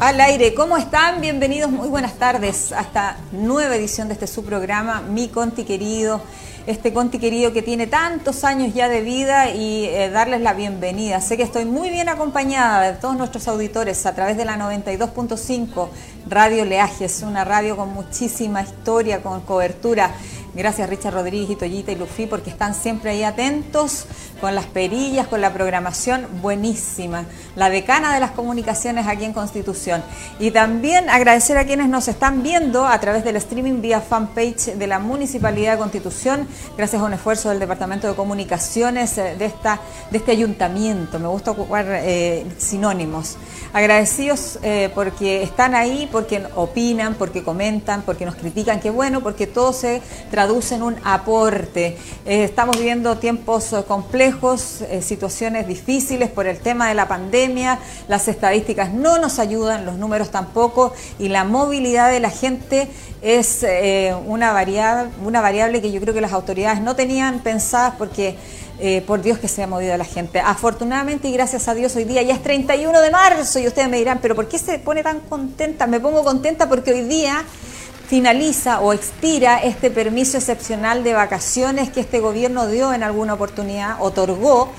Al aire, ¿cómo están? Bienvenidos, muy buenas tardes a esta nueva edición de este su programa, Mi Conti Querido, este Conti Querido que tiene tantos años ya de vida y eh, darles la bienvenida. Sé que estoy muy bien acompañada de todos nuestros auditores a través de la 92.5 Radio Leajes, una radio con muchísima historia, con cobertura. Gracias Richard Rodríguez y Toyita y Lufi porque están siempre ahí atentos con las perillas, con la programación buenísima. La decana de las comunicaciones aquí en Constitución. Y también agradecer a quienes nos están viendo a través del streaming vía fanpage de la Municipalidad de Constitución, gracias a un esfuerzo del Departamento de Comunicaciones eh, de, esta, de este ayuntamiento. Me gusta ocupar eh, sinónimos. Agradecidos eh, porque están ahí, porque opinan, porque comentan, porque nos critican. Qué bueno, porque todo se traduce en un aporte. estamos viviendo tiempos complejos eh, situaciones difíciles por el tema de la pandemia, las estadísticas no nos ayudan, los números tampoco, y la movilidad de la gente es eh, una, variable, una variable que yo creo que las autoridades no tenían pensadas porque... Eh, por Dios que se ha movido la gente. Afortunadamente y gracias a Dios hoy día ya es 31 de marzo y ustedes me dirán, pero ¿por qué se pone tan contenta? Me pongo contenta porque hoy día finaliza o expira este permiso excepcional de vacaciones que este gobierno dio en alguna oportunidad, otorgó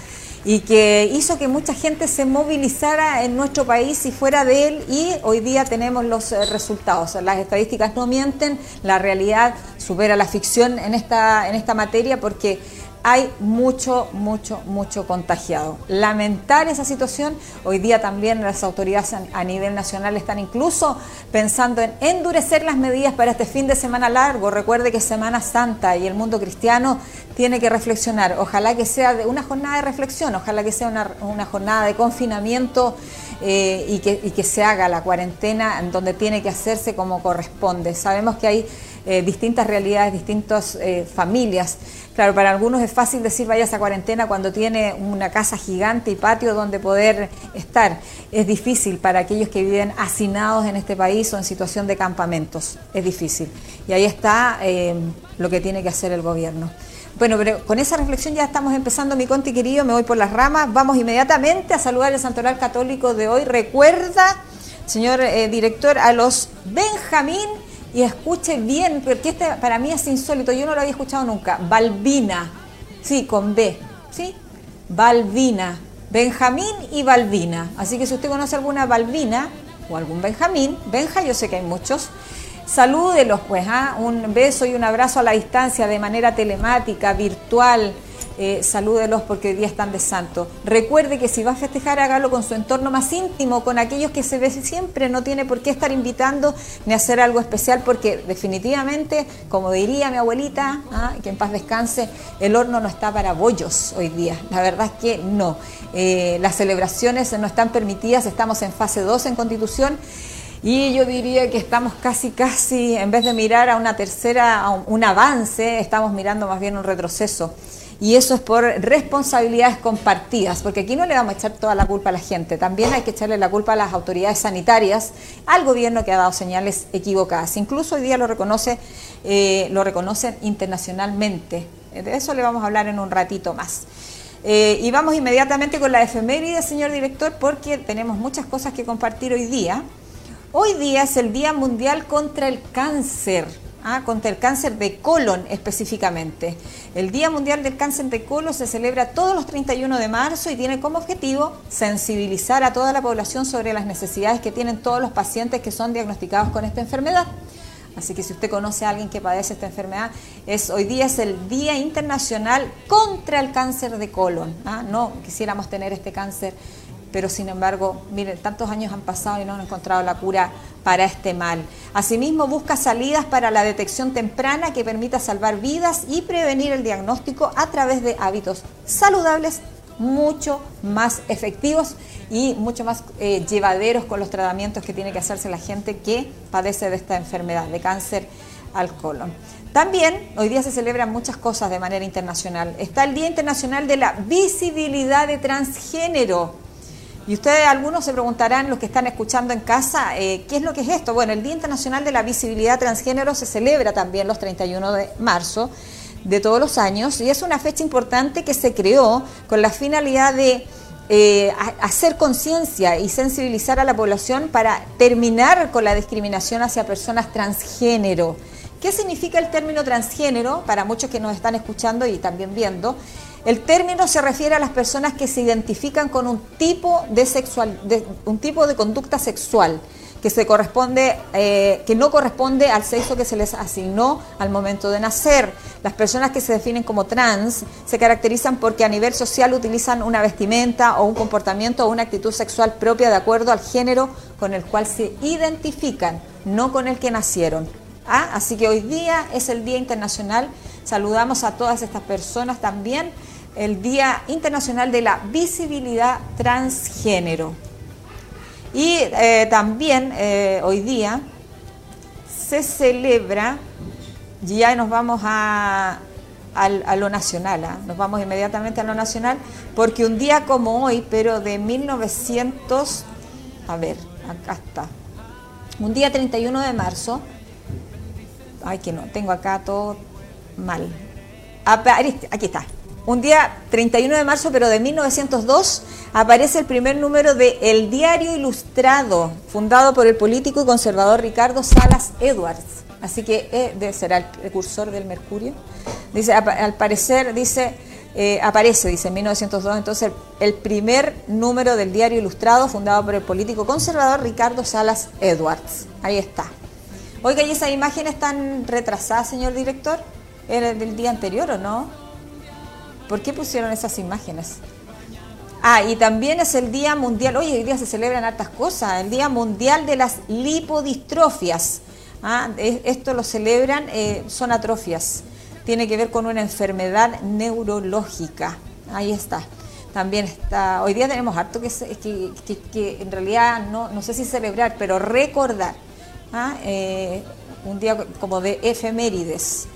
y que hizo que mucha gente se movilizara en nuestro país y fuera de él y hoy día tenemos los eh, resultados. Las estadísticas no mienten, la realidad supera la ficción en esta, en esta materia porque hay mucho, mucho, mucho contagiado. Lamentar esa situación, hoy día también las autoridades a nivel nacional están incluso pensando en endurecer las medidas para este fin de semana largo. Recuerde que Semana Santa y el mundo cristiano tiene que reflexionar. Ojalá que sea una jornada de reflexión, ojalá que sea una, jornada de confinamiento eh, y, que, y que se haga la cuarentena en donde tiene que hacerse como corresponde. Sabemos que hay eh, distintas realidades, distintas eh, familias. Claro, para algunos es fácil decir vayas a cuarentena cuando tiene una casa gigante y patio donde poder estar. Es difícil para aquellos que viven hacinados en este país o en situación de campamentos. Es difícil. Y ahí está eh, lo que tiene que hacer el gobierno. Bueno, pero con esa reflexión ya estamos empezando, mi conti querido, me voy por las ramas. Vamos inmediatamente a saludar al santoral católico de hoy. Recuerda, señor director, a los Benjamín y escuche bien, porque este para mí es insólito, yo no lo había escuchado nunca. Balbina, sí, con B, ¿sí? Balbina, Benjamín y Balbina. Así que si usted conoce alguna Balbina o algún Benjamín, Benja, yo sé que hay muchos, salúdelos pues, ¿ah? un beso y un abrazo a la distancia de manera telemática, virtual eh, salúdelos porque hoy día están de santo. Recuerde que si va a festejar, hágalo con su entorno más íntimo, con aquellos que se ve siempre, no tiene por qué estar invitando ni hacer algo especial porque definitivamente, como diría mi abuelita, ¿ah? que en paz descanse, el horno no está para bollos hoy día. La verdad es que no. Eh, las celebraciones no están permitidas, estamos en fase 2 en Constitución. Y yo diría que estamos casi, casi, en vez de mirar a una tercera, a un avance, estamos mirando más bien un retroceso y eso es por responsabilidades compartidas, porque aquí no le vamos a echar toda la culpa a la gente, también hay que echarle la culpa a las autoridades sanitarias, al gobierno que ha dado señales equivocadas. Incluso hoy día lo reconoce, eh, lo reconocen internacionalmente. De eso le vamos a hablar en un ratito más. Eh, y vamos inmediatamente con la efeméride, señor director, porque tenemos muchas cosas que compartir hoy día. Hoy día es el Día Mundial contra el Cáncer. ¿Ah? contra el cáncer de colon específicamente. El Día Mundial del Cáncer de Colon se celebra todos los 31 de marzo y tiene como objetivo sensibilizar a toda la población sobre las necesidades que tienen todos los pacientes que son diagnosticados con esta enfermedad. Así que si usted conoce a alguien que padece esta enfermedad, es hoy día es el Día Internacional contra el Cáncer de Colon. ¿ah? No quisiéramos tener este cáncer pero sin embargo, miren, tantos años han pasado y no han encontrado la cura para este mal. Asimismo, busca salidas para la detección temprana que permita salvar vidas y prevenir el diagnóstico a través de hábitos saludables mucho más efectivos y mucho más eh, llevaderos con los tratamientos que tiene que hacerse la gente que padece de esta enfermedad, de cáncer al colon. También hoy día se celebran muchas cosas de manera internacional. Está el Día Internacional de la Visibilidad de Transgénero y ustedes, algunos se preguntarán, los que están escuchando en casa, eh, ¿qué es lo que es esto? Bueno, el Día Internacional de la Visibilidad Transgénero se celebra también los 31 de marzo de todos los años y es una fecha importante que se creó con la finalidad de eh, hacer conciencia y sensibilizar a la población para terminar con la discriminación hacia personas transgénero. ¿Qué significa el término transgénero? Para muchos que nos están escuchando y también viendo, el término se refiere a las personas que se identifican con un tipo de, sexual, de, un tipo de conducta sexual que se corresponde, eh, que no corresponde al sexo que se les asignó al momento de nacer. Las personas que se definen como trans se caracterizan porque a nivel social utilizan una vestimenta o un comportamiento o una actitud sexual propia de acuerdo al género con el cual se identifican, no con el que nacieron. ¿Ah? Así que hoy día es el Día Internacional. Saludamos a todas estas personas también. El Día Internacional de la Visibilidad Transgénero. Y eh, también eh, hoy día se celebra, ya nos vamos a, lo nacional, ¿ah? nos vamos inmediatamente a lo nacional, porque un día como hoy, pero de 1900, a ver, acá está, un día 31 de marzo, ay que no, tengo acá todo mal, aquí está, un día 31 de marzo, pero de 1902, aparece el primer número de El Diario Ilustrado, fundado por el político y conservador Ricardo Salas Edwards. Así que eh, será el precursor del Mercurio. Dice, al parecer, dice, eh, aparece, dice, en 1902, entonces el, primer número del Diario Ilustrado, fundado por el político conservador Ricardo Salas Edwards. Ahí está. Oiga, ¿y esas imágenes están retrasadas, señor director? ¿Era del día anterior o no? ¿Por qué pusieron esas imágenes? Ah, y también es el Día Mundial, hoy, hoy día se celebran hartas cosas, el Día Mundial de las Lipodistrofias. Ah, esto lo celebran, eh, son atrofias, tiene que ver con una enfermedad neurológica. Ahí está. También está, hoy día tenemos harto que, que, en realidad no, no, sé si celebrar, pero recordar. Ah, eh, un día como de efemérides.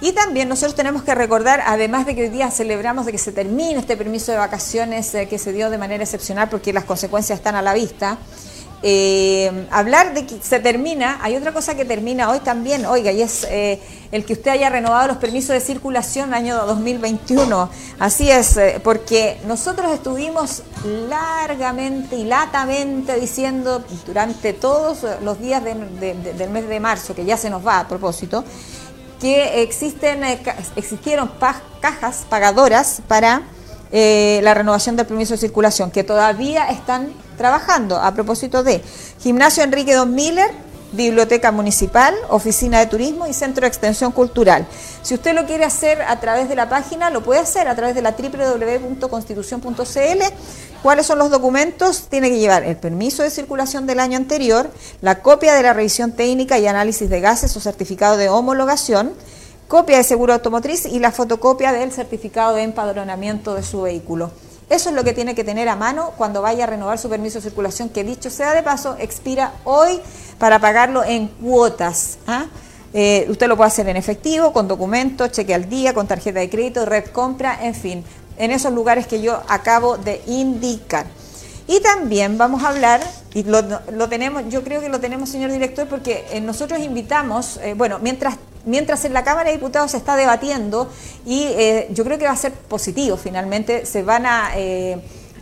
Y también nosotros tenemos que recordar, además de que hoy día celebramos de que se termine este permiso de vacaciones eh, que se dio de manera excepcional porque las consecuencias están a la vista, eh, hablar de que se termina, hay otra cosa que termina hoy también, oiga, y es eh, el que usted haya renovado los permisos de circulación año 2021. Así es, porque nosotros estuvimos largamente y latamente diciendo durante todos los días del mes de marzo, que ya se nos va a propósito, que existen, eh, existieron cajas pagadoras para eh, la renovación del permiso de circulación, que todavía están trabajando. A propósito de Gimnasio Enrique Don Miller, Biblioteca Municipal, Oficina de Turismo y Centro de Extensión Cultural. Si usted lo quiere hacer a través de la página, lo puede hacer a través de la www.constitución.cl. ¿Cuáles son los documentos? Tiene que llevar el permiso de circulación del año anterior, la copia de la revisión técnica y análisis de gases o certificado de homologación, copia de seguro automotriz y la fotocopia del certificado de empadronamiento de su vehículo. Eso es lo que tiene que tener a mano cuando vaya a renovar su permiso de circulación, que dicho sea de paso, expira hoy para pagarlo en cuotas. ¿ah? Eh, usted lo puede hacer en efectivo, con documentos, cheque al día, con tarjeta de crédito, red compra, en fin, en esos lugares que yo acabo de indicar. Y también vamos a hablar, y lo, tenemos, yo creo que lo tenemos, señor director, porque eh, nosotros invitamos, eh, bueno, mientras, mientras en la Cámara de Diputados se está debatiendo, y yo creo que va a ser positivo finalmente, se van a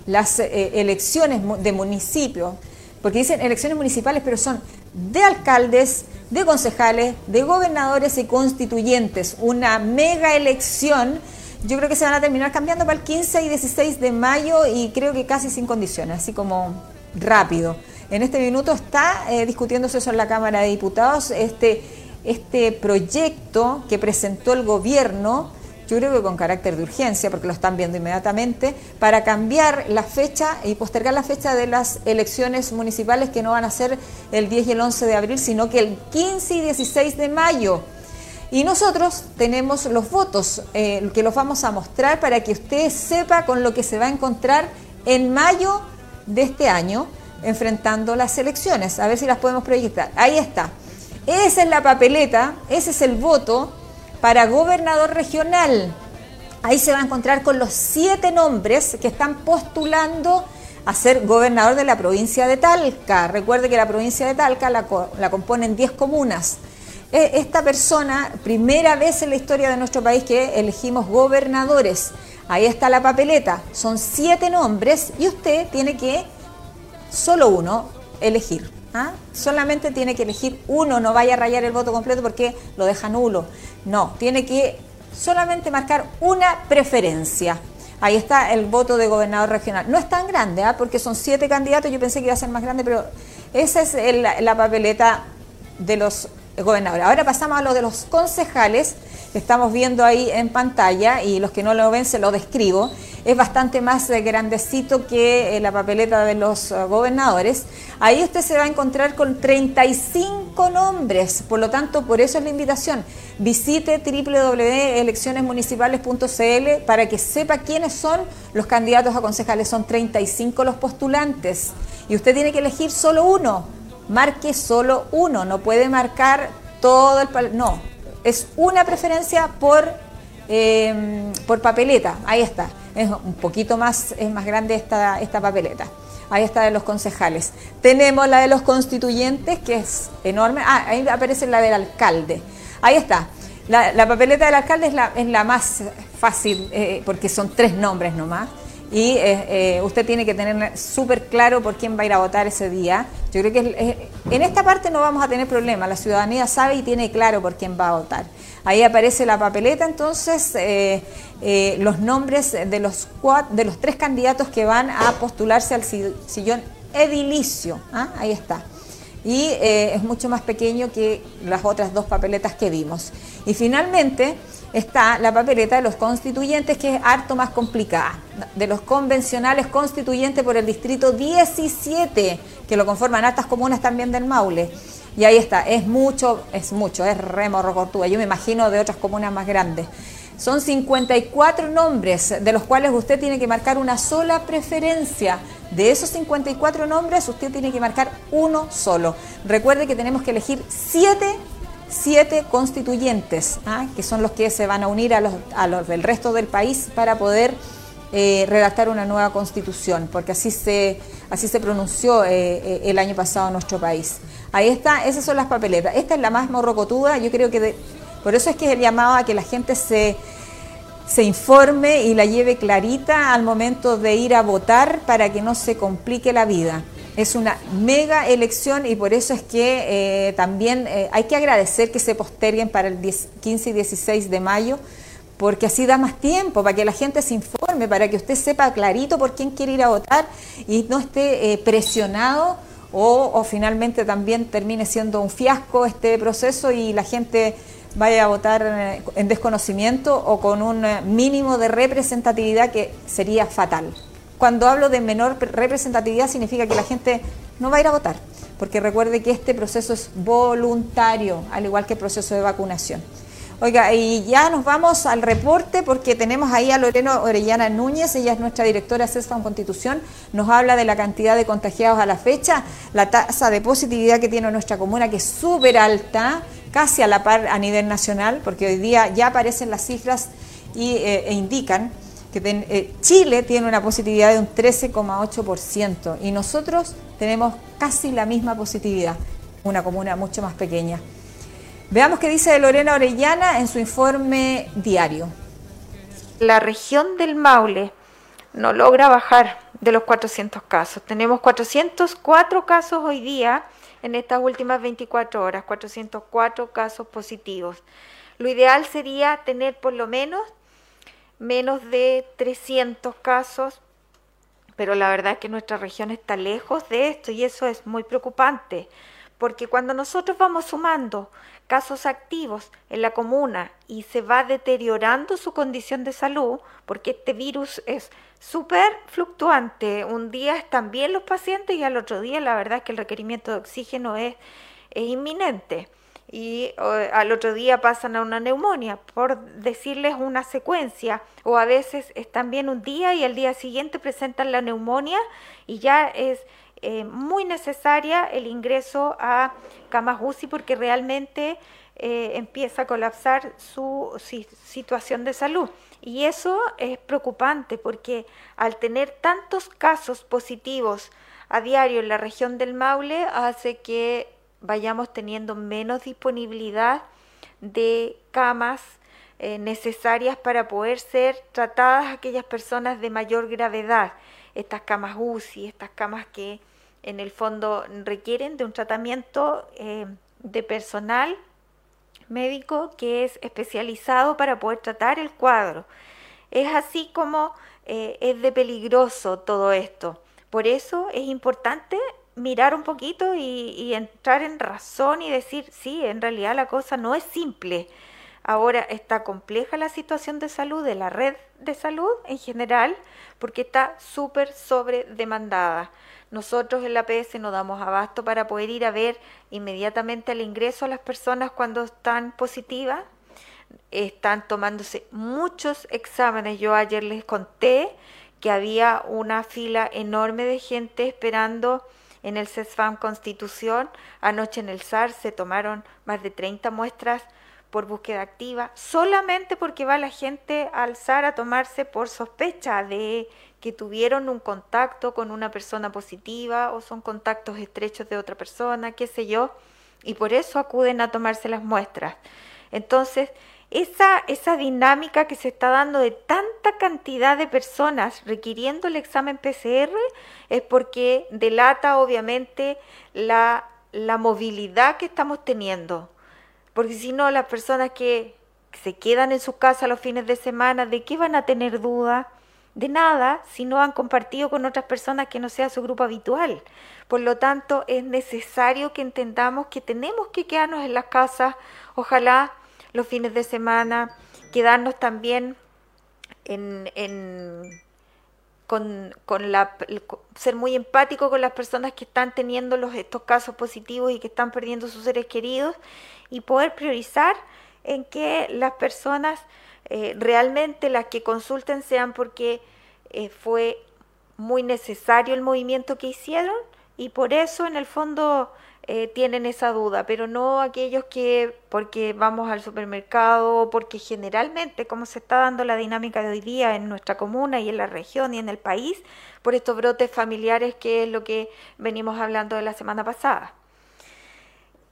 las elecciones de municipios, porque dicen elecciones municipales, pero son de alcaldes, de concejales, de gobernadores y constituyentes, una mega elección yo creo que se van a terminar cambiando para el 15 y 16 de mayo y creo que casi sin condiciones, así como rápido. En este minuto está eh, discutiéndose eso en la Cámara de Diputados, este, este proyecto que presentó el gobierno, yo creo que con carácter de urgencia, porque lo están viendo inmediatamente, para cambiar la fecha y postergar la fecha de las elecciones municipales que no van a ser el 10 y el 11 de abril, sino que el 15 y 16 de mayo. Y nosotros tenemos los votos eh, que los vamos a mostrar para que usted sepa con lo que se va a encontrar en mayo de este año enfrentando las elecciones. A ver si las podemos proyectar. Ahí está. Esa es la papeleta, ese es el voto para gobernador regional. Ahí se va a encontrar con los siete nombres que están postulando a ser gobernador de la provincia de Talca. Recuerde que la provincia de Talca la, componen 10 comunas. E, esta persona, primera vez en la historia de nuestro país que elegimos gobernadores. Ahí está la papeleta. Son siete nombres y usted tiene que, solo uno, elegir. ¿Ah? Solamente tiene que elegir uno, no vaya a rayar el voto completo porque lo deja nulo. No, tiene que solamente marcar una preferencia. Ahí está el voto de gobernador regional. No es tan grande, ¿ah? porque son siete candidatos, yo pensé que iba a ser más grande, pero esa es la papeleta de los gobernadores. Ahora pasamos a lo de los concejales estamos viendo ahí en pantalla y los que no lo ven se lo describo. Es bastante más eh, grandecito que eh, la papeleta de los eh, gobernadores. Ahí usted se va a encontrar con 35 nombres, por lo tanto, por eso es la invitación. Visite www.eleccionesmunicipales.cl para que sepa quiénes son los candidatos a concejales. Son 35 los postulantes y usted tiene que elegir solo uno. Marque solo uno, no puede marcar todo el... No, es una preferencia por, em, por papeleta. Ahí está. Es un poquito más, es más grande esta, esta papeleta. Ahí está de los concejales. Tenemos la de los constituyentes, que es enorme. Ah, ahí aparece la del alcalde. Ahí está. La, papeleta del alcalde es la, es la más fácil, eh, porque son tres nombres nomás y eh, eh, usted tiene que tener súper claro por quién va a ir a votar ese día. Yo creo que en esta parte no vamos a tener problema, la ciudadanía sabe y tiene claro por quién va a votar. Ahí aparece la papeleta, entonces, eh, los nombres de los, de los tres candidatos que van a postularse al sillón edilicio. ¿ah? Ahí está y es mucho más pequeño que las otras dos papeletas que vimos. Y finalmente, está la papeleta de los constituyentes, que es harto más complicada, de los convencionales constituyentes por el distrito 17, que lo conforman altas comunas también del Maule. Y ahí está, es mucho, es mucho, es remorrocortúa. Yo me imagino de otras comunas más grandes. Son 54 nombres, de los cuales usted tiene que marcar una sola preferencia. De esos 54 nombres, usted tiene que marcar uno solo. Recuerde que tenemos que elegir 7 siete constituyentes, ¿ah? que son los que se van a unir a los, a los del resto del país para poder eh, redactar una nueva constitución, porque así se, así se pronunció eh, eh, el año pasado en nuestro país. Ahí está, esas son las papeletas. Esta es la más morrocotuda, yo creo que por eso es que llamado a que la gente se, se informe y la lleve clarita al momento de ir a votar para que no se complique la vida. Es una mega elección y por eso es que eh, también eh, hay que agradecer que se posterguen para el 15 y 16 de mayo, porque así da más tiempo para que la gente se informe, para que usted sepa clarito por quién quiere ir a votar y no esté eh, presionado o, o, finalmente también termine siendo un fiasco este proceso y la gente vaya a votar en desconocimiento o con un mínimo de representatividad que sería fatal cuando hablo de menor representatividad significa que la gente no va a ir a votar, porque recuerde que este proceso es voluntario, al igual que el proceso de vacunación. Oiga, y ya nos vamos al reporte porque tenemos ahí a Lorena Orellana Núñez, ella es nuestra directora en Constitución, nos habla de la cantidad de contagiados a la fecha, la tasa de positividad que tiene nuestra comuna, que es súper alta, casi a la par a nivel nacional, porque hoy día ya aparecen las cifras y, eh, e indican eh, Chile tiene una positividad de un 13,8% y nosotros tenemos casi la misma positividad, una comuna mucho más pequeña. Veamos qué dice Lorena Orellana en su informe diario. La región del Maule no logra bajar de los 400 casos. Tenemos 404 casos hoy día en estas últimas 24 horas, 404 casos positivos. Lo ideal sería tener por lo menos menos de 300 casos, pero la verdad es que nuestra región está lejos de esto y eso es muy preocupante, porque cuando nosotros vamos sumando casos activos en la comuna y se va deteriorando su condición de salud, porque este virus es súper fluctuante, un día están bien los pacientes y al otro día la verdad es que el requerimiento de oxígeno es, es inminente y al otro día pasan a una neumonía, por decirles una secuencia, o a veces están bien un día y el día siguiente presentan la neumonía y ya es eh, muy necesaria el ingreso a camas UCI porque realmente eh, empieza a colapsar su situación de salud. Y eso es preocupante porque al tener tantos casos positivos a diario en la región del Maule hace que vayamos teniendo menos disponibilidad de camas eh, necesarias para poder ser tratadas aquellas personas de mayor gravedad, estas camas UCI, estas camas que en el fondo requieren de un tratamiento eh, de personal médico que es especializado para poder tratar el cuadro. Es así como eh, es de peligroso todo esto. Por eso es importante mirar un poquito y, entrar en razón y decir, sí, en realidad la cosa no es simple. Ahora está compleja la situación de salud de la red de salud en general porque está súper sobredemandada. Nosotros en la PS nos damos abasto para poder ir a ver inmediatamente el ingreso a las personas cuando están positivas. Están tomándose muchos exámenes. Yo ayer les conté que había una fila enorme de gente esperando en el CESFAM Constitución. Anoche en el SAR se tomaron más de 30 muestras por búsqueda activa, solamente porque va la gente al SAR a tomarse por sospecha de que tuvieron un contacto con una persona positiva o son contactos estrechos de otra persona, qué sé yo, y por eso acuden a tomarse las muestras. Entonces, esa, esa dinámica que se está dando de tanta cantidad de personas requiriendo el examen PCR es porque delata obviamente la, la movilidad que estamos teniendo. Porque si no, las personas que se quedan en su casa los fines de semana, ¿de qué van a tener duda? De nada si no han compartido con otras personas que no sea su grupo habitual. Por lo tanto, es necesario que entendamos que tenemos que quedarnos en las casas, ojalá los fines de semana, quedarnos también en, con, la, ser muy empático con las personas que están teniendo los, estos casos positivos y que están perdiendo sus seres queridos y poder priorizar en que las personas eh, realmente las que consulten sean porque eh, fue muy necesario el movimiento que hicieron y por eso en el fondo eh, tienen esa duda, pero no aquellos que porque vamos al supermercado, porque generalmente, como se está dando la dinámica de hoy día en nuestra comuna y en la región y en el país, por estos brotes familiares que es lo que venimos hablando de la semana pasada.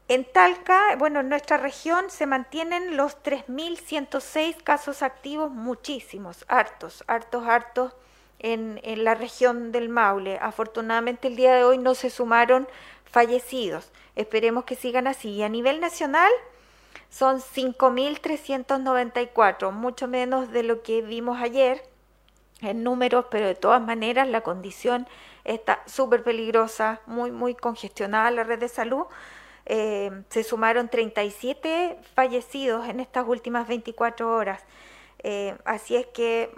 En Talca, bueno, en nuestra región se mantienen los 3.106 casos activos, muchísimos, hartos, hartos, hartos en, en la región del Maule. Afortunadamente el día de hoy no se sumaron fallecidos. Esperemos que sigan así. Y a nivel nacional son 5.394, mucho menos de lo que vimos ayer en números, pero de todas maneras la condición está súper peligrosa, muy, muy congestionada la red de salud. Eh, se sumaron 37 fallecidos en estas últimas 24 horas. Eh, así es que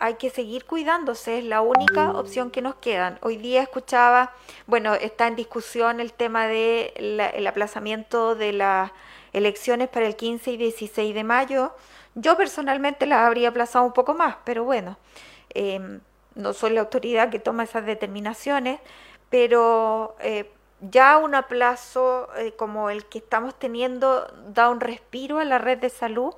hay que seguir cuidándose, es la única opción que nos quedan. Hoy día escuchaba, bueno, está en discusión el tema del el aplazamiento de las elecciones para el 15 y 16 de mayo. Yo personalmente las habría aplazado un poco más, pero bueno, em, no soy la autoridad que toma esas determinaciones, pero eh, ya un aplazo eh, como el que estamos teniendo da un respiro a la red de salud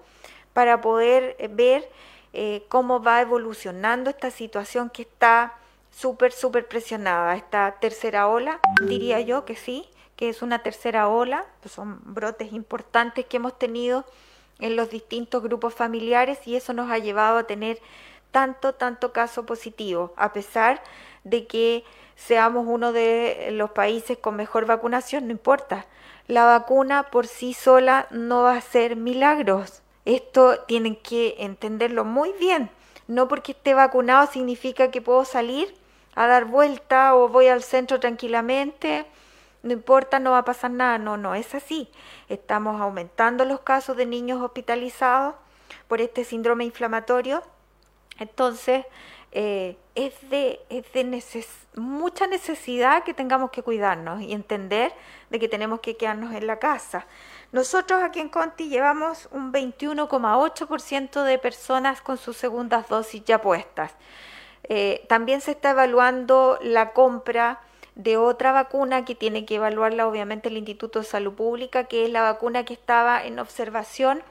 para poder eh, ver eh, cómo va evolucionando esta situación que está súper, súper presionada. Esta tercera ola, diría yo que sí, que es una tercera ola, pues son brotes importantes que hemos tenido en los distintos grupos familiares y eso nos ha llevado a tener tanto, tanto caso positivo, a pesar de que seamos uno de los países con mejor vacunación, no importa. La vacuna por sí sola no va a hacer milagros. Esto tienen que entenderlo muy bien. No porque esté vacunado significa que puedo salir a dar vuelta o voy al centro tranquilamente. No importa, no va a pasar nada. No, no es así. Estamos aumentando los casos de niños hospitalizados por este síndrome inflamatorio. Entonces, eh, es de, es de mucha necesidad que tengamos que cuidarnos y entender de que tenemos que quedarnos en la casa. Nosotros aquí en Conti llevamos un 21,8% de personas con sus segundas dosis ya puestas. Eh, también se está evaluando la compra de otra vacuna que tiene que evaluarla obviamente el Instituto de Salud Pública, que es la vacuna que estaba en observación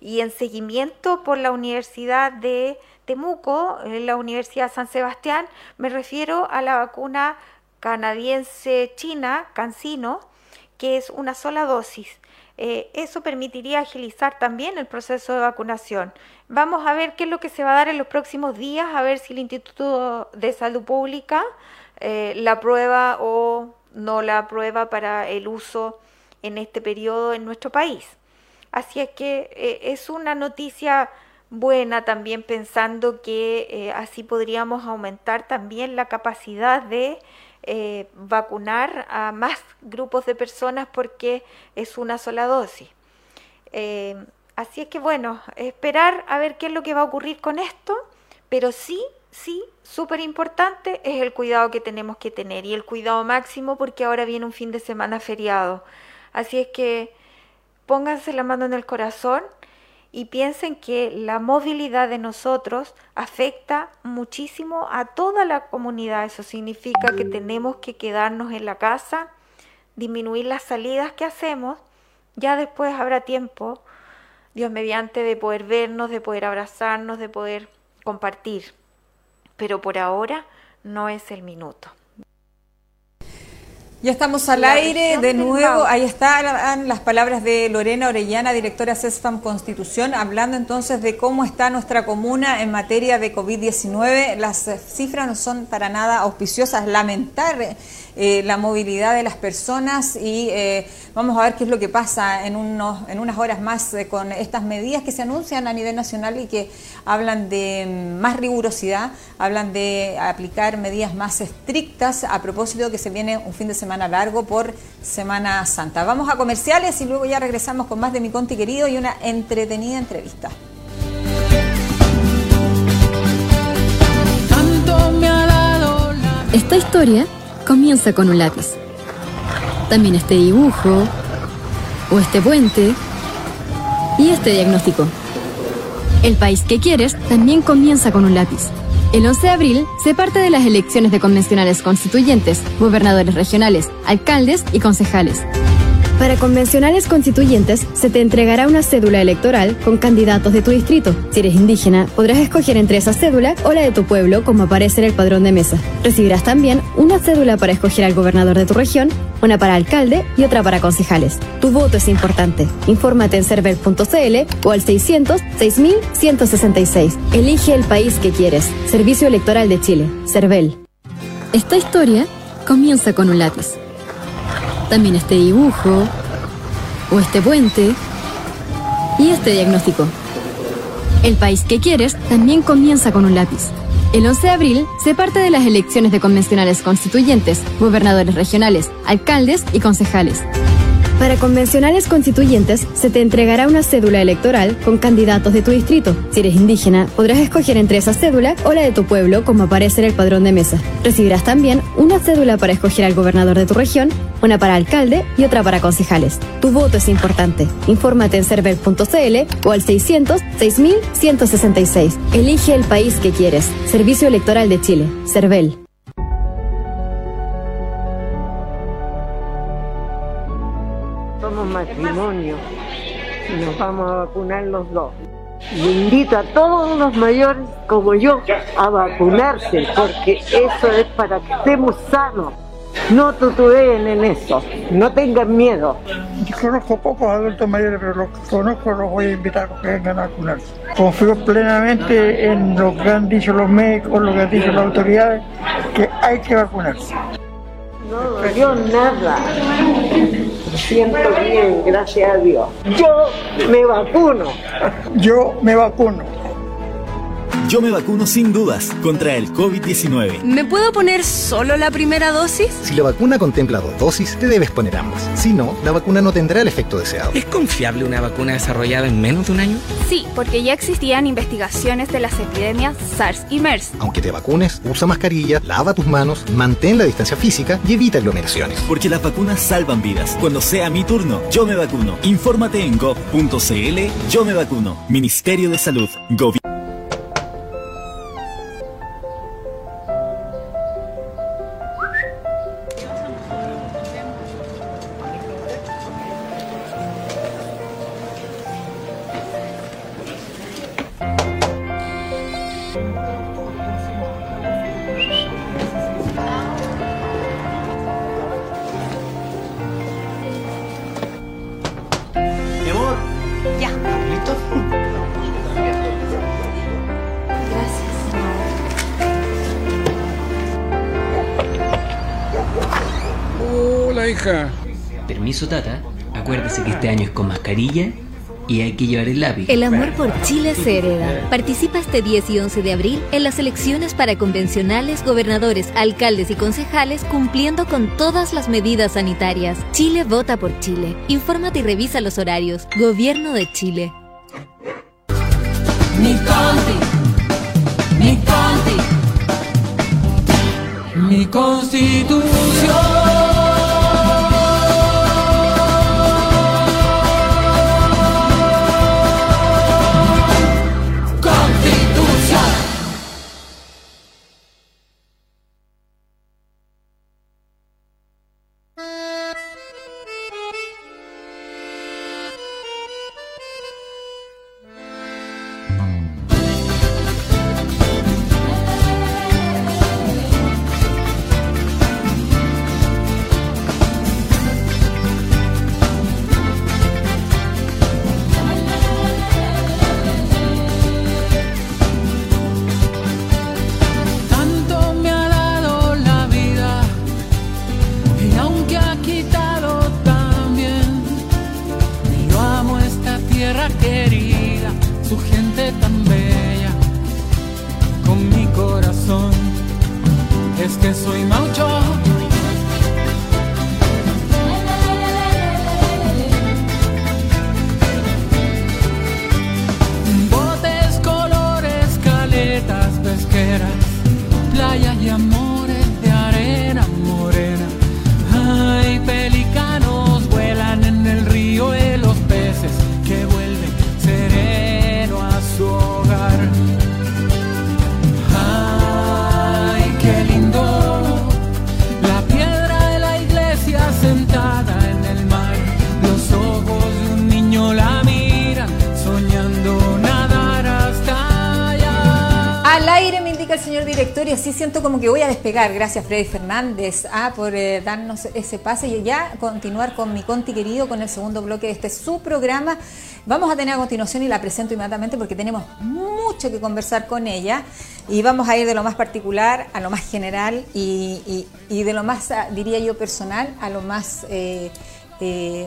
y en seguimiento por la Universidad de Temuco, la Universidad San Sebastián. Me refiero a la vacuna canadiense china, Cancino, que es una sola dosis. Eh, eso permitiría agilizar también el proceso de vacunación. Vamos a ver qué es lo que se va a dar en los próximos días, a ver si el Instituto de Salud Pública eh, la aprueba o no la aprueba para el uso en este periodo en nuestro país. Así es que eh, es una noticia buena también pensando que así podríamos aumentar también la capacidad de eh, vacunar a más grupos de personas porque es una sola dosis. así es que bueno, esperar a ver qué es lo que va a ocurrir con esto, pero sí, sí, súper importante es el cuidado que tenemos que tener y el cuidado máximo porque ahora viene un fin de semana feriado. Así es que pónganse la mano en el corazón y piensen que la movilidad de nosotros afecta muchísimo a toda la comunidad. Eso significa que tenemos que quedarnos en la casa, disminuir las salidas que hacemos. Ya después habrá tiempo, Dios mediante, de poder vernos, de poder abrazarnos, de poder compartir. Pero por ahora no es el minuto. Ya estamos al aire de nuevo. Ahí están las palabras de Lorena Orellana, directora CESFAM Constitución, hablando entonces de cómo está nuestra comuna en materia de COVID-19. Las cifras no son para nada auspiciosas. Lamentar eh, la movilidad de las personas y eh, vamos a ver qué es lo que pasa en, unos, en unas horas más eh, con estas medidas que se anuncian a nivel nacional y que hablan de mm, más rigurosidad, hablan de aplicar medidas más estrictas a propósito que se viene un fin de semana largo por Semana Santa. Vamos a comerciales y luego ya regresamos con más de mi Conti querido y una entretenida entrevista. Esta historia comienza con un lápiz. También este dibujo, o este puente, y este diagnóstico. El país que quieres también comienza con un lápiz. El 11 de abril se parte de las elecciones de convencionales constituyentes, gobernadores regionales, alcaldes y concejales. Para convencionales constituyentes se te entregará una cédula electoral con candidatos de tu distrito. Si eres indígena, podrás escoger entre esa cédula o la de tu pueblo como aparece en el padrón de mesa. Recibirás también una cédula para escoger al gobernador de tu región, una para alcalde y otra para concejales. Tu voto es importante. Infórmate en server.cl o al 600 6166. Elige el país que quieres. Servicio Electoral de Chile. CERVEL. Esta historia comienza con un lápiz también este dibujo, o este puente, y este diagnóstico. El país que quieres también comienza con un lápiz. El 11 de abril se parte de las elecciones de convencionales constituyentes, gobernadores regionales, alcaldes y concejales. Para convencionales constituyentes se te entregará una cédula electoral con candidatos de tu distrito. Si eres indígena, podrás escoger entre esa cédula o la de tu pueblo como aparece en el padrón de mesa. Recibirás también una cédula para escoger al gobernador de tu región, una para alcalde y otra para concejales. Tu voto es importante. Infórmate en server.cl o al 600 6166. Elige el país que quieres. Servicio Electoral de Chile. CERVEL. Matrimonio nos vamos a vacunar los dos. Invito a todos los mayores como yo a vacunarse porque eso es para que estemos sanos. No tutubeen en eso, no tengan miedo. Yo conozco pocos adultos mayores, pero los que conozco los voy a invitar a que vengan a vacunarse. Confío plenamente en lo que han dicho los médicos, lo que han dicho las autoridades, que hay que vacunarse. No yo nada siento bien, gracias a Dios. Yo me vacuno. Yo me vacuno. Yo me vacuno sin dudas contra el COVID-19. ¿Me puedo poner solo la primera dosis? Si la vacuna contempla dos dosis, te debes poner ambas. Si no, la vacuna no tendrá el efecto deseado. ¿Es confiable una vacuna desarrollada en menos de un año? Sí, porque ya existían investigaciones de las epidemias SARS y MERS. Aunque te vacunes, usa mascarilla, lava tus manos, mantén la distancia física y evita aglomeraciones. Porque las vacunas salvan vidas. Cuando sea mi turno, yo me vacuno. Infórmate en gov.cl. Yo me vacuno. Ministerio de Salud. Gobierno. Mascarilla y hay que llevar el lápiz. El amor por Chile se hereda. Participa este 10 y 11 de abril en las elecciones para convencionales, gobernadores, alcaldes y concejales cumpliendo con todas las medidas sanitarias. Chile vota por Chile. Infórmate y revisa los horarios. Gobierno de Chile. Mi conti, mi conti, mi constitución. Gracias Freddy Fernández ah, por eh, darnos ese pase y ya continuar con mi Conti querido con el segundo bloque de este su programa. Vamos a tener a continuación y la presento inmediatamente porque tenemos mucho que conversar con ella y vamos a ir de lo más particular a lo más general y, de lo más, ah, diría yo, personal a lo más... Eh, eh,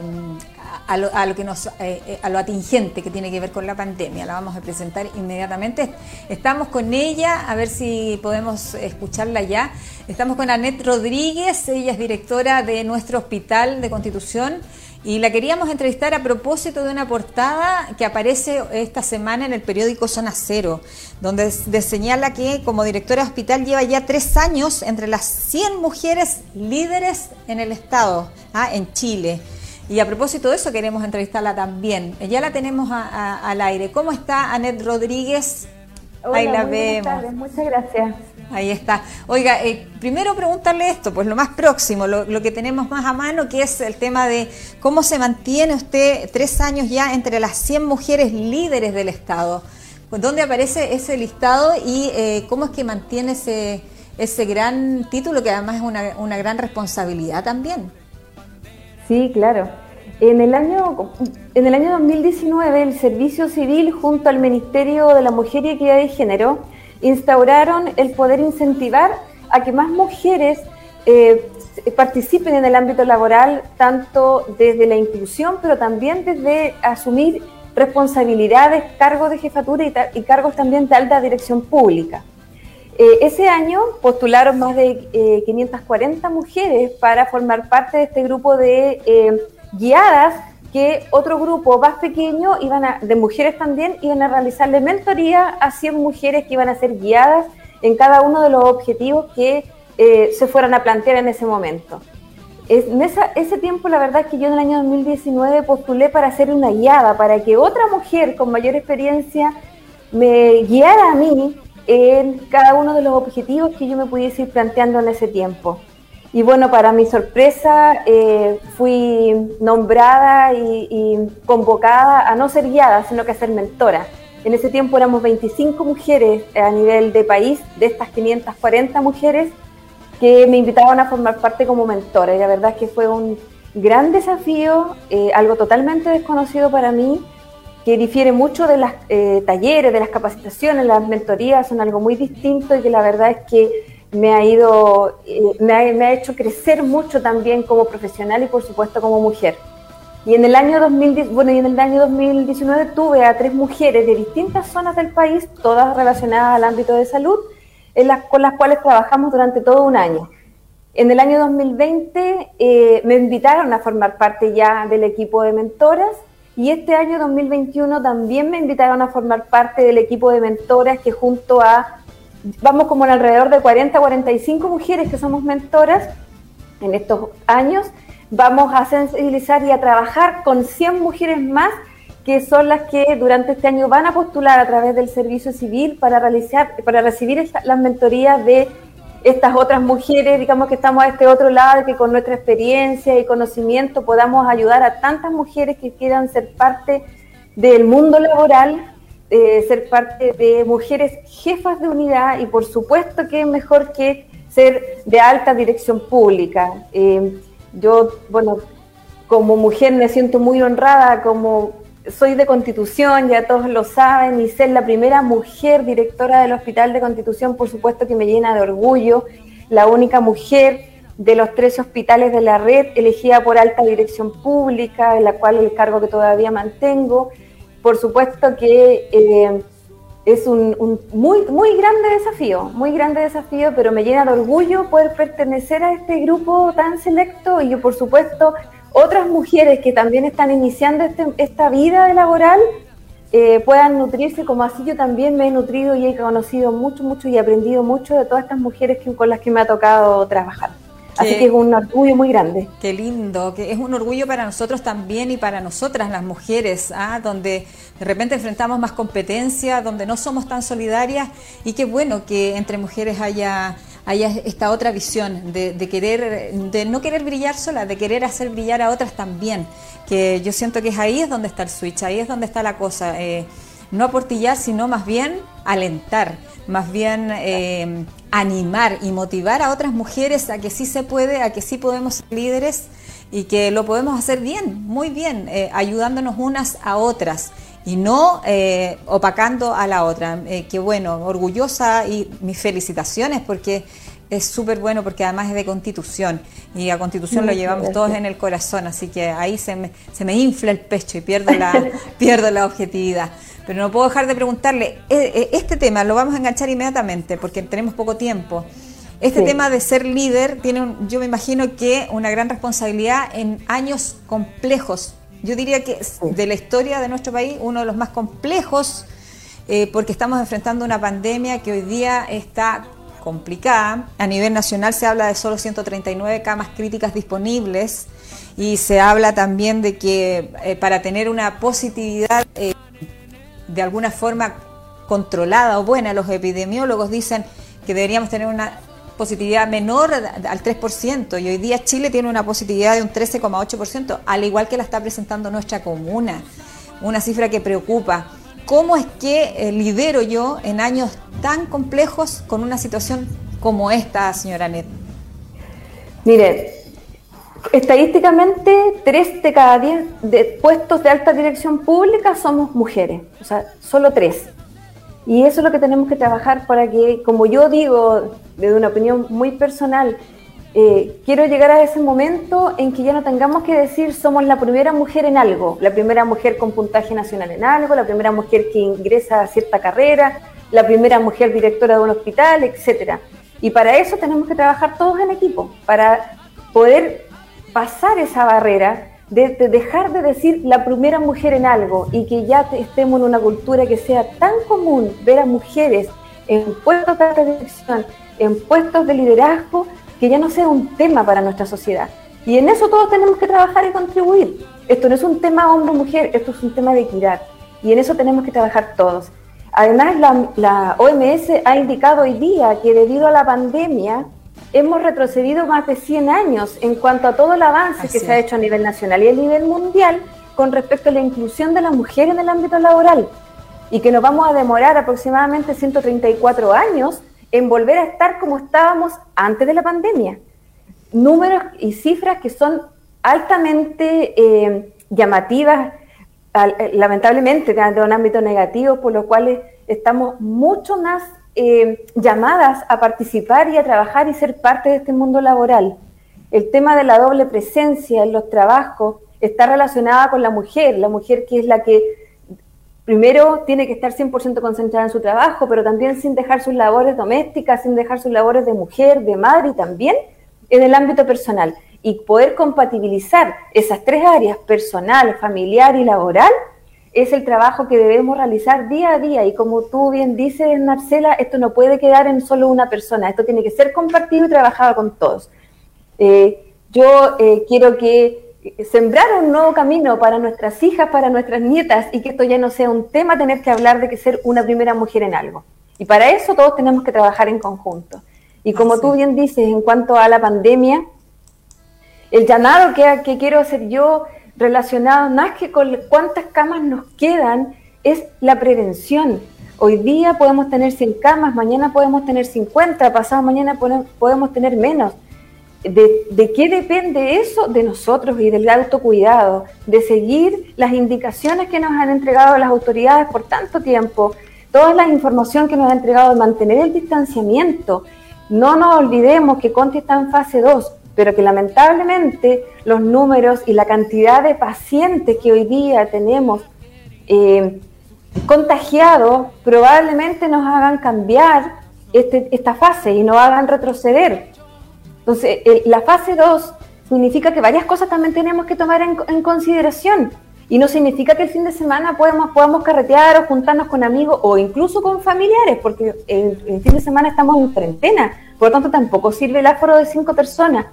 a lo, que nos, eh, eh, a lo atingente que tiene que ver con la pandemia. La vamos a presentar inmediatamente. Estamos con ella, a ver si podemos escucharla ya. Estamos con Anet Rodríguez, ella es directora de nuestro Hospital de Constitución y la queríamos entrevistar a propósito de una portada que aparece esta semana en el periódico Zona Cero, donde señala que como directora de hospital lleva ya tres años entre las 100 mujeres líderes en el Estado, ¿ah? en Chile. Y a propósito de eso queremos entrevistarla también. Ya la tenemos al aire. ¿Cómo está Anet Rodríguez? Hola, Ahí la vemos. Muchas gracias. Ahí está. Oiga, eh, primero preguntarle esto, pues lo más próximo, lo, que tenemos más a mano, que es el tema de cómo se mantiene usted tres años ya entre las 100 mujeres líderes del Estado. ¿Dónde aparece ese listado y eh, cómo es que mantiene ese, ese gran título, que además es una, una gran responsabilidad también? Sí, claro. En el, año, en el año 2019, el Servicio Civil, junto al Ministerio de la Mujer y Equidad de Género, instauraron el poder incentivar a que más mujeres eh, participen en el ámbito laboral, tanto desde la inclusión, pero también desde asumir responsabilidades, cargos de jefatura y cargos también de alta dirección pública. Eh, ese año postularon más de 540 eh, mujeres para formar parte de este grupo de guiadas que otro grupo más pequeño iban de mujeres también iban a realizarle mentoría a 100 mujeres que iban a ser guiadas en cada uno de los objetivos que se fueran a plantear en ese momento. en ese tiempo la verdad es que yo en el año 2019 postulé para hacer una guiada, para que otra mujer con mayor experiencia me guiara a mí en cada uno de los objetivos que yo me pudiese ir planteando en ese tiempo. Y bueno, para mi sorpresa, eh, fui nombrada y, convocada a no ser guiada, sino que a ser mentora. En ese tiempo éramos 25 mujeres a nivel de país, de estas 540 mujeres que me invitaban a formar parte como mentora. Y la verdad es que fue un gran desafío, eh, algo totalmente desconocido para mí, que difiere mucho de los eh, talleres, de las capacitaciones, las mentorías, son algo muy distinto y que la verdad es que me ha ido, eh, me, ha, hecho crecer mucho también como profesional y por supuesto como mujer. Y en el año 2010, bueno, y en el año 2019 tuve a tres mujeres de distintas zonas del país, todas relacionadas al ámbito de salud, con las cuales trabajamos durante todo un año. En el año 2020 eh, me invitaron a formar parte ya del equipo de mentoras y este año 2021 también me invitaron a formar parte del equipo de mentoras que junto a, vamos como en alrededor de 40, 45 mujeres que somos mentoras en estos años, vamos a sensibilizar y a trabajar con 100 mujeres más que son las que durante este año van a postular a través del servicio civil para realizar, para recibir las mentorías de estas otras mujeres, digamos que estamos a este otro lado, que con nuestra experiencia y conocimiento podamos ayudar a tantas mujeres que quieran ser parte del mundo laboral, eh, ser parte de mujeres jefas de unidad y por supuesto que es mejor que ser de alta dirección pública. Eh, yo, bueno, como mujer me siento muy honrada como soy de Constitución, ya todos lo saben, y ser la primera mujer directora del Hospital de Constitución, por supuesto que me llena de orgullo, la única mujer de los tres hospitales de la red elegida por alta dirección pública, en la cual el cargo que todavía mantengo. Por supuesto que eh, es un, un, muy, muy grande desafío, muy grande desafío, pero me llena de orgullo poder pertenecer a este grupo tan selecto y por supuesto, otras mujeres que también están iniciando este, esta vida laboral eh, puedan nutrirse como así yo también me he nutrido y he conocido mucho, mucho y aprendido mucho de todas estas mujeres con las que me ha tocado trabajar. Así que es un orgullo muy grande. Qué lindo, que es un orgullo para nosotros también y para nosotras las mujeres, ¿ah? donde de repente enfrentamos más competencia, donde no somos tan solidarias y qué bueno que entre mujeres haya hay esta otra visión de, querer, de no querer brillar sola, de querer hacer brillar a otras también, que yo siento que es ahí es donde está el switch, ahí es donde está la cosa, eh, no aportillar, sino más bien alentar, más bien eh, animar y motivar a otras mujeres a que sí se puede, a que sí podemos ser líderes y que lo podemos hacer bien, muy bien, eh, ayudándonos unas a otras y no eh, opacando a la otra. Eh, que bueno, orgullosa y mis felicitaciones porque es súper bueno porque además es de constitución y a constitución lo llevamos todos en el corazón, así que ahí se me, se me infla el pecho y pierdo la, pierdo la objetividad. Pero no puedo dejar de preguntarle, eh, este tema lo vamos a enganchar inmediatamente porque tenemos poco tiempo. Este tema de ser líder tiene, yo me imagino que una gran responsabilidad en años complejos yo diría que de la historia de nuestro país, uno de los más complejos, eh, porque estamos enfrentando una pandemia que hoy día está complicada. A nivel nacional se habla de solo 139 camas críticas disponibles y se habla también de que eh, para tener una positividad eh, de alguna forma controlada o buena, los epidemiólogos dicen que deberíamos tener una positividad menor al 3% y hoy día Chile tiene una positividad de un 13,8%, al igual que la está presentando nuestra comuna, una cifra que preocupa. ¿Cómo es que eh, lidero yo en años tan complejos con una situación como esta, señora Net? Mire, estadísticamente 3 de cada 10 de puestos de alta dirección pública somos mujeres, o sea, solo 3. Y eso es lo que tenemos que trabajar para que, como yo digo, desde una opinión muy personal, eh, quiero llegar a ese momento en que ya no tengamos que decir somos la primera mujer en algo, la primera mujer con puntaje nacional en algo, la primera mujer que ingresa a cierta carrera, la primera mujer directora de un hospital, etcétera. Y para eso tenemos que trabajar todos en equipo, para poder pasar esa barrera de, dejar de decir la primera mujer en algo y que ya estemos en una cultura que sea tan común ver a mujeres en puestos de dirección, en puestos de liderazgo, que ya no sea un tema para nuestra sociedad. Y en eso todos tenemos que trabajar y contribuir. Esto no es un tema hombre-mujer, esto es un tema de equidad. Y en eso tenemos que trabajar todos. Además, la, OMS ha indicado hoy día que debido a la pandemia, hemos retrocedido más de 100 años en cuanto a todo el avance que se ha hecho a nivel nacional y a nivel mundial con respecto a la inclusión de la mujer en el ámbito laboral y que nos vamos a demorar aproximadamente 134 años en volver a estar como estábamos antes de la pandemia. Números y cifras que son altamente eh, llamativas eh, lamentablemente de un ámbito negativo, por lo cual estamos mucho más eh, llamadas a participar y a trabajar y ser parte de este mundo laboral. El tema de la doble presencia en los trabajos está relacionada con la mujer, la mujer que es la que primero tiene que estar 100% concentrada en su trabajo, pero también sin dejar sus labores domésticas, sin dejar sus labores de mujer, de madre y también en el ámbito personal. Y poder compatibilizar esas tres áreas, personal, familiar y laboral, es el trabajo que debemos realizar día a día y como tú bien dices, Marcela, esto no puede quedar en solo una persona, esto tiene que ser compartido y trabajado con todos. Eh, yo eh, quiero que sembrar un nuevo camino para nuestras hijas, para nuestras nietas y que esto ya no sea un tema tener que hablar de que ser una primera mujer en algo. Y para eso todos tenemos que trabajar en conjunto. Y como tú bien dices, en cuanto a la pandemia, el llamado que, que quiero hacer yo relacionado más que con cuántas camas nos quedan, es la prevención. Hoy día podemos tener 100 camas, mañana podemos tener 50, pasado mañana podemos tener menos. ¿De, ¿De, qué depende eso? De nosotros y del autocuidado, de seguir las indicaciones que nos han entregado las autoridades por tanto tiempo, toda la información que nos ha entregado de mantener el distanciamiento. No nos olvidemos que Conti está en fase 2 pero que lamentablemente los números y la cantidad de pacientes que hoy día tenemos eh, contagiados probablemente nos hagan cambiar este, esta fase y nos hagan retroceder. Entonces, la fase 2 significa que varias cosas también tenemos que tomar en, consideración. Y no significa que el fin de semana podamos, podamos carretear o juntarnos con amigos o incluso con familiares, porque el, el fin de semana estamos en cuarentena. Por lo tanto, tampoco sirve el aforo de cinco personas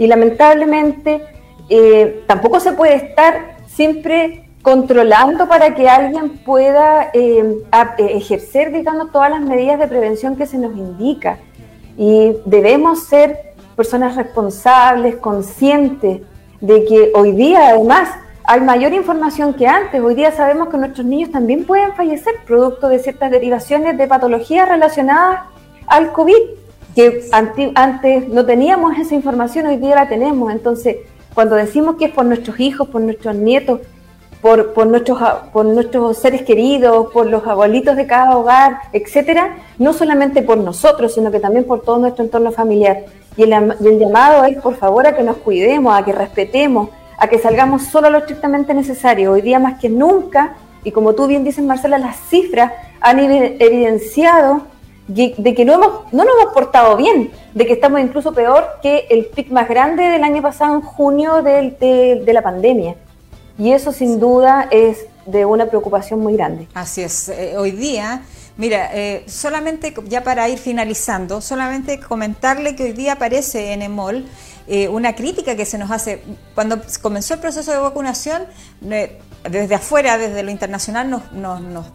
y lamentablemente eh, tampoco se puede estar siempre controlando para que alguien pueda eh, eh, ejercer, digamos, todas las medidas de prevención que se nos indica. Y debemos ser personas responsables, conscientes de que hoy día, además, hay mayor información que antes. Hoy día sabemos que nuestros niños también pueden fallecer producto de ciertas derivaciones de patologías relacionadas al COVID que antes no teníamos esa información, hoy día la tenemos. Entonces, cuando decimos que es por nuestros hijos, por nuestros nietos, por, por, nuestros, por nuestros seres queridos, por los abuelitos de cada hogar, etcétera, no solamente por nosotros, sino que también por todo nuestro entorno familiar. Y el, llamado es, por favor, a que nos cuidemos, a que respetemos, a que salgamos solo lo estrictamente necesario. Hoy día más que nunca, y como tú bien dices, Marcela, las cifras han evidenciado de que no, hemos, no nos hemos portado bien, de que estamos incluso peor que el pic más grande del año pasado en junio de, de, la pandemia. Y eso sin duda es de una preocupación muy grande. Así es. Eh, hoy día, mira, eh, solamente ya para ir finalizando, solamente comentarle que hoy día aparece en EMOL eh, una crítica que se nos hace. Cuando comenzó el proceso de vacunación, desde afuera, desde lo internacional, nos, nos,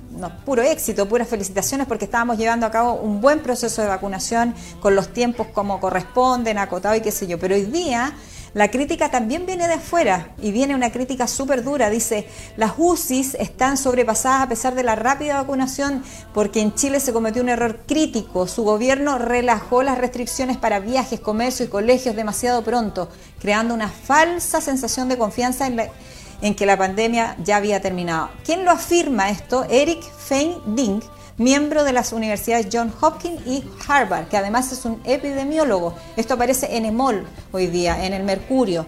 puro éxito, puras felicitaciones porque estábamos llevando a cabo un buen proceso de vacunación con los tiempos como corresponden, acotado y qué sé yo. Pero hoy día la crítica también viene de afuera y viene una crítica súper dura. Dice, las UCIs están sobrepasadas a pesar de la rápida vacunación porque en Chile se cometió un error crítico. Su gobierno relajó las restricciones para viajes, comercio y colegios demasiado pronto, creando una falsa sensación de confianza en la en que la pandemia ya había terminado. ¿Quién lo afirma esto? Eric Fein Ding, miembro de las universidades John Hopkins y Harvard, que además es un epidemiólogo. Esto aparece en EMOL hoy día, en el Mercurio.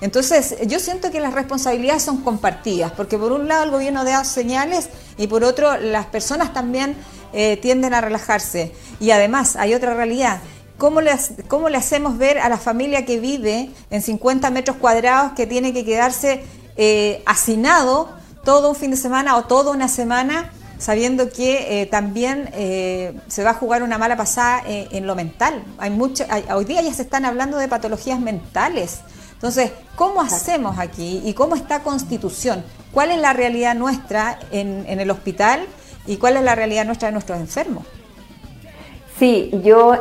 Entonces, yo siento que las responsabilidades son compartidas, porque por un lado el gobierno da señales y por otro las personas también eh, tienden a relajarse. Y además hay otra realidad. ¿Cómo ¿Cómo le hacemos ver a la familia que vive en 50 metros cuadrados que tiene que quedarse eh, hacinado todo un fin de semana o toda una semana sabiendo que eh, también eh, se va a jugar una mala pasada eh, en lo mental. Hay mucho, hoy día ya se están hablando de patologías mentales. Entonces, ¿cómo hacemos aquí y cómo está Constitución? ¿Cuál es la realidad nuestra en, en el hospital y cuál es la realidad nuestra de nuestros enfermos? Sí, yo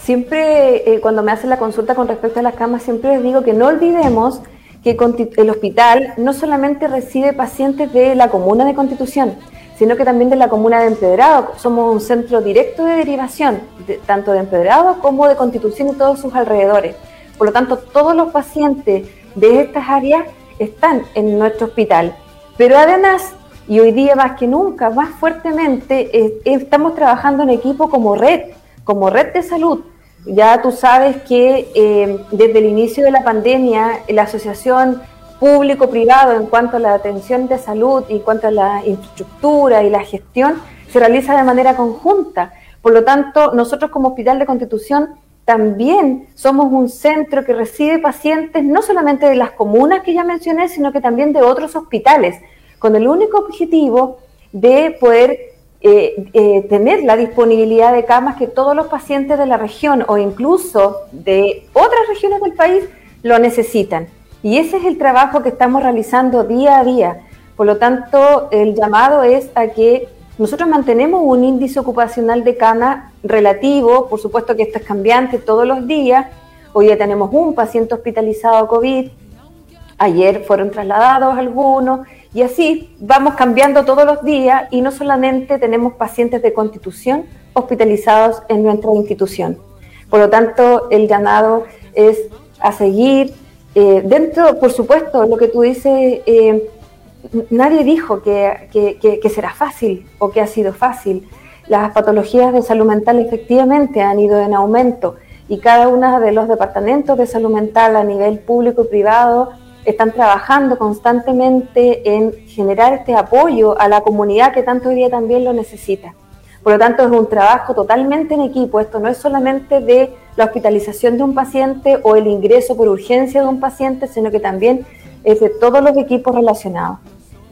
siempre cuando me hacen la consulta con respecto a las camas, siempre les digo que no olvidemos que el hospital no solamente recibe pacientes de la comuna de Constitución, sino que también de la comuna de Empedrado. Somos un centro directo de derivación, tanto de Empedrado como de Constitución y todos sus alrededores. Por lo tanto, todos los pacientes de estas áreas están en nuestro hospital. Pero además, y hoy día más que nunca, más fuertemente, estamos trabajando en equipo como red, como red de salud. Ya tú sabes que eh, desde el inicio de la pandemia, la asociación público-privado en cuanto a la atención de salud y en cuanto a la infraestructura y la gestión se realiza de manera conjunta. Por lo tanto, nosotros como Hospital de Constitución también somos un centro que recibe pacientes no solamente de las comunas que ya mencioné, sino que también de otros hospitales, con el único objetivo de poder eh, eh, tener la disponibilidad de camas que todos los pacientes de la región o incluso de otras regiones del país lo necesitan. Y ese es el trabajo que estamos realizando día a día. Por lo tanto, el llamado es a que nosotros mantenemos un índice ocupacional de cama relativo, por supuesto que esto es cambiante todos los días. Hoy ya tenemos un paciente hospitalizado COVID, ayer fueron trasladados algunos, y así vamos cambiando todos los días y no solamente tenemos pacientes de constitución hospitalizados en nuestra institución. Por lo tanto, el llamado es a seguir eh, dentro, por supuesto, lo que tú dices, eh, nadie dijo que, que, será fácil o que ha sido fácil. Las patologías de salud mental efectivamente han ido en aumento y cada uno de los departamentos de salud mental a nivel público y privado están trabajando constantemente en generar este apoyo a la comunidad que tanto hoy día también lo necesita. Por lo tanto, es un trabajo totalmente en equipo. Esto no es solamente de la hospitalización de un paciente o el ingreso por urgencia de un paciente, sino que también es de todos los equipos relacionados.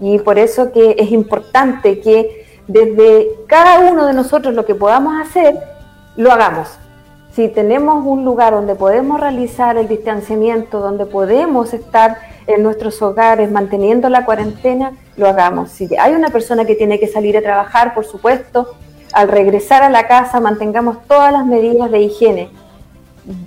Y por eso que es importante que desde cada uno de nosotros lo que podamos hacer, lo hagamos. Si tenemos un lugar donde podemos realizar el distanciamiento, donde podemos estar en nuestros hogares manteniendo la cuarentena, lo hagamos. Si hay una persona que tiene que salir a trabajar, por supuesto, al regresar a la casa mantengamos todas las medidas de higiene.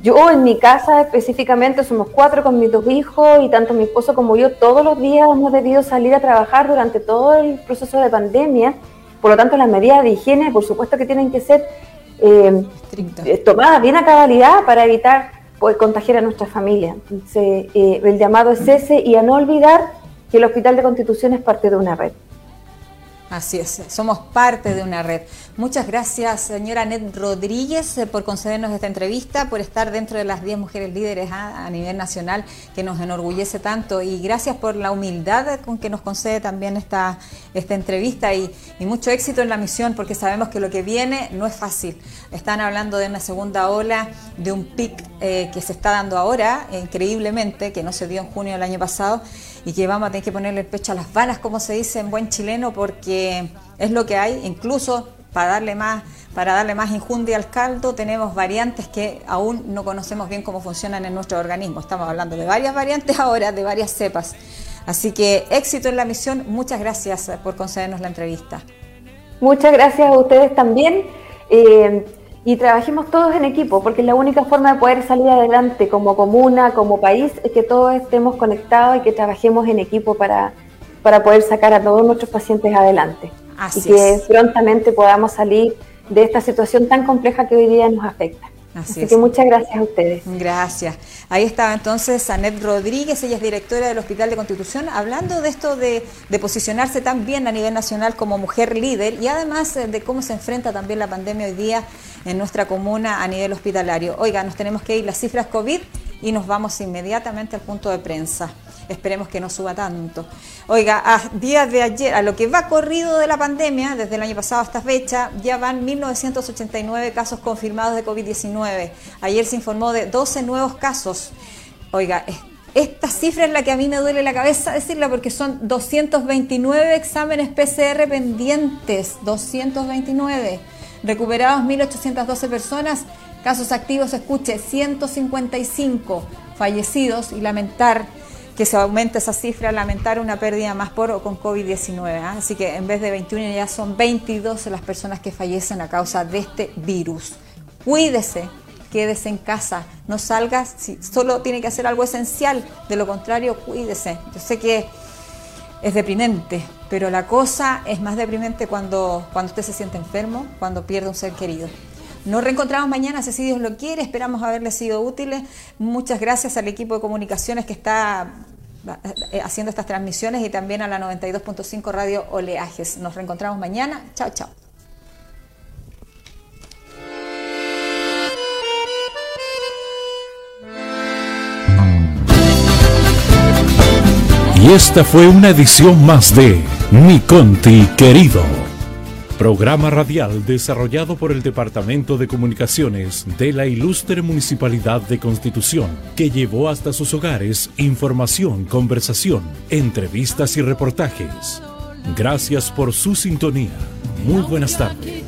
Yo en mi casa específicamente somos cuatro con mis dos hijos y tanto mi esposo como yo todos los días hemos debido salir a trabajar durante todo el proceso de pandemia. Por lo tanto, las medidas de higiene, por supuesto que tienen que ser eh, eh, tomadas bien a cabalidad para evitar pues, contagiar a nuestra familia. Eh, el llamado es ese y a no olvidar que el Hospital de Constitución es parte de una red. Así es, somos parte de una red. Muchas gracias, señora Ned Rodríguez, eh, por concedernos esta entrevista, por estar dentro de las 10 mujeres líderes ah, a, nivel nacional, que nos enorgullece tanto. Y gracias por la humildad con que nos concede también esta, esta entrevista y, mucho éxito en la misión, porque sabemos que lo que viene no es fácil. Están hablando de una segunda ola, de un pic eh, que se está dando ahora, increíblemente, que no se dio en junio del año pasado y que vamos a tener que ponerle el pecho a las balas, como se dice en buen chileno, porque es lo que hay, incluso para darle más para darle más injundia al caldo, tenemos variantes que aún no conocemos bien cómo funcionan en nuestro organismo. Estamos hablando de varias variantes ahora, de varias cepas. Así que éxito en la misión. Muchas gracias por concedernos la entrevista. Muchas gracias a ustedes también. Eh, y trabajemos todos en equipo, porque la única forma de poder salir adelante como comuna, como país, es que todos estemos conectados y que trabajemos en equipo para, para poder sacar a todos nuestros pacientes adelante. y que prontamente podamos salir de esta situación tan compleja que hoy día nos afecta. Así, que muchas gracias a ustedes. Gracias. Ahí estaba entonces Anet Rodríguez, ella es directora del Hospital de Constitución, hablando de esto de, de, posicionarse tan bien a nivel nacional como mujer líder y además eh, de cómo se enfrenta también la pandemia hoy día en nuestra comuna a nivel hospitalario. Oiga, nos tenemos que ir las cifras COVID y nos vamos inmediatamente al punto de prensa. Esperemos que no suba tanto. Oiga, a días de ayer, a lo que va corrido de la pandemia, desde el año pasado hasta fecha, ya van 1.989 casos confirmados de COVID-19. Ayer se informó de 12 nuevos casos. Oiga, esta cifra es la que a mí me duele la cabeza decirla porque son 229 exámenes PCR pendientes, 229. Recuperados 1.812 personas, casos activos, escuche, 155 fallecidos y lamentar que se aumente esa cifra, lamentar una pérdida más por o con COVID-19. ¿ah? Así que en vez de 21 ya son 22 las personas que fallecen a causa de este virus. Cuídese, quédese en casa, no salga si solo tiene que hacer algo esencial, de lo contrario, cuídese. Yo sé que es deprimente, pero la cosa es más deprimente cuando, cuando usted se siente enfermo, cuando pierde un ser querido. Nos reencontramos mañana, si Dios lo quiere, esperamos haberles sido útiles. Muchas gracias al equipo de comunicaciones que está eh, haciendo estas transmisiones y también a la 92.5 Radio Oleajes. Nos reencontramos mañana. Chao, chao. Y esta fue una edición más de Mi Conti Querido. Programa radial desarrollado por el Departamento de Comunicaciones de la Ilustre Municipalidad de Constitución, que llevó hasta sus hogares información, conversación, entrevistas y reportajes. Gracias por su sintonía. Muy buenas tardes.